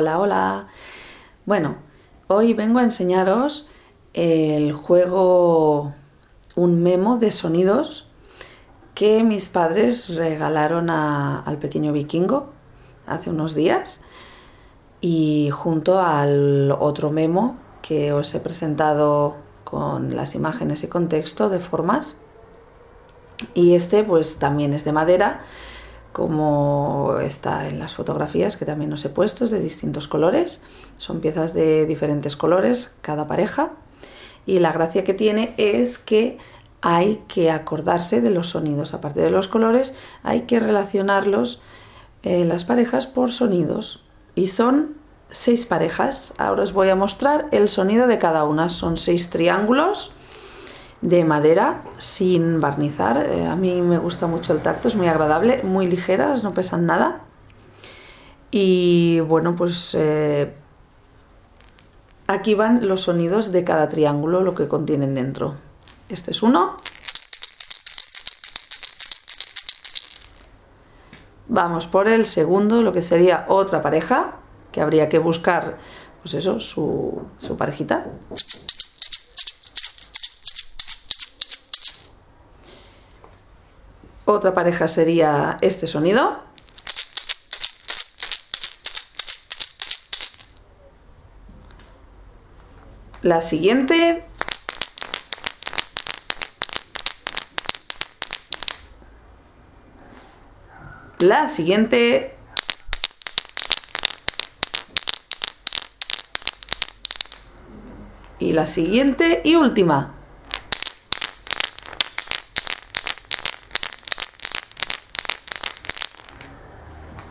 Hola, hola. Bueno, hoy vengo a enseñaros el juego Un memo de sonidos que mis padres regalaron al pequeño vikingo hace unos días y junto al otro memo que os he presentado con las imágenes y contexto de formas y este pues también es de madera como está en las fotografías que también os he puesto, es de distintos colores. Son piezas de diferentes colores cada pareja. Y la gracia que tiene es que hay que acordarse de los sonidos. Aparte de los colores, hay que relacionarlos eh, las parejas por sonidos. Y son seis parejas. Ahora os voy a mostrar el sonido de cada una. Son seis triángulos de madera sin barnizar. Eh, a mí me gusta mucho el tacto, es muy agradable, muy ligeras, no pesan nada. Y bueno, pues eh, aquí van los sonidos de cada triángulo, lo que contienen dentro. Este es uno. Vamos por el segundo, lo que sería otra pareja, que habría que buscar, pues eso, su, su parejita. Otra pareja sería este sonido. La siguiente. La siguiente. Y la siguiente y última.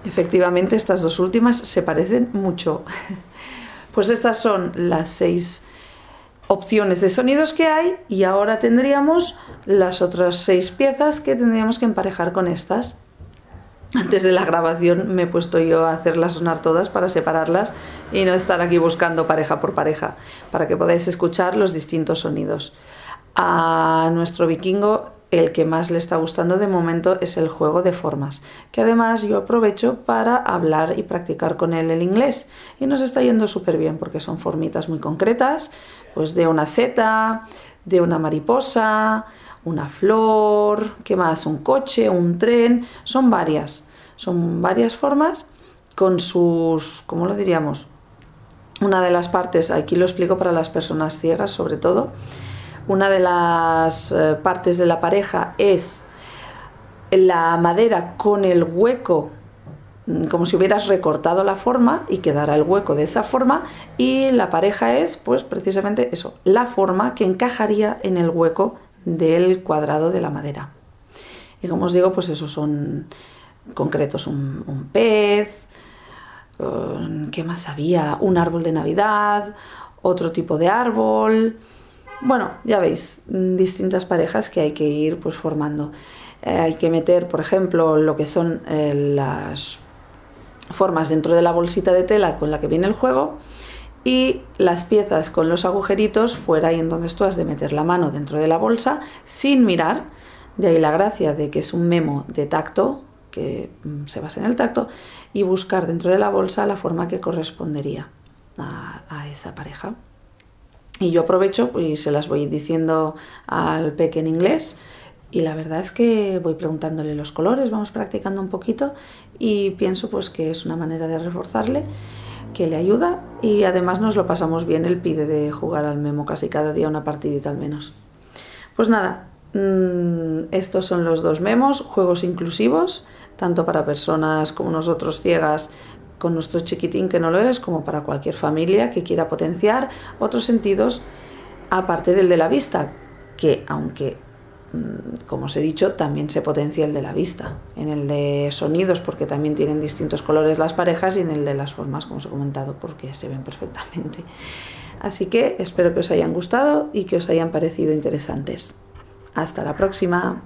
Efectivamente, estas dos últimas se parecen mucho. Pues estas son las seis opciones de sonidos que hay y ahora tendríamos las otras seis piezas que tendríamos que emparejar con estas. Antes de la grabación me he puesto yo a hacerlas sonar todas para separarlas y no estar aquí buscando pareja por pareja, para que podáis escuchar los distintos sonidos. A nuestro vikingo el que más le está gustando de momento es el juego de formas, que además yo aprovecho para hablar y practicar con él el inglés. Y nos está yendo súper bien porque son formitas muy concretas, pues de una seta, de una mariposa, una flor, ¿qué más? Un coche, un tren, son varias, son varias formas con sus, ¿cómo lo diríamos? Una de las partes, aquí lo explico para las personas ciegas sobre todo, una de las eh, partes de la pareja es la madera con el hueco mm, como si hubieras recortado la forma y quedara el hueco de esa forma y la pareja es pues precisamente eso, la forma que encajaría en el hueco del cuadrado de la madera. Y como os digo, pues esos son concretos, un, un pez, ¿qué más había? Un árbol de Navidad, otro tipo de árbol, bueno, ya veis, mm, distintas parejas que hay que ir pues formando. Eh, hay que meter, por ejemplo, lo que son eh, las formas dentro de la bolsita de tela con la que viene el juego y las piezas con los agujeritos fuera y entonces tú has de meter la mano dentro de la bolsa sin mirar. De ahí la gracia de que es un memo de tacto, que mm, se basa en el tacto, y buscar dentro de la bolsa la forma que correspondería a esa pareja. Y yo aprovecho y se las voy diciendo al peque en inglés. Y la verdad es que voy preguntándole los colores, vamos practicando un poquito y pienso pues que es una manera de reforzarle, que le ayuda y además nos lo pasamos bien. Él pide de jugar al memo casi cada día una partidita al menos. Pues nada, mm, estos son los dos memos, juegos inclusivos, tanto para personas como nosotros ciegas con nuestro chiquitín que no lo es, como para cualquier familia que quiera potenciar otros sentidos aparte del de la vista, que aunque, mm, como os he dicho, también se potencia el de la vista, en el de sonidos porque también tienen distintos colores las parejas y en el de las formas, como os he comentado, porque se ven perfectamente. Así que espero que os hayan gustado y que os hayan parecido interesantes. Hasta la próxima.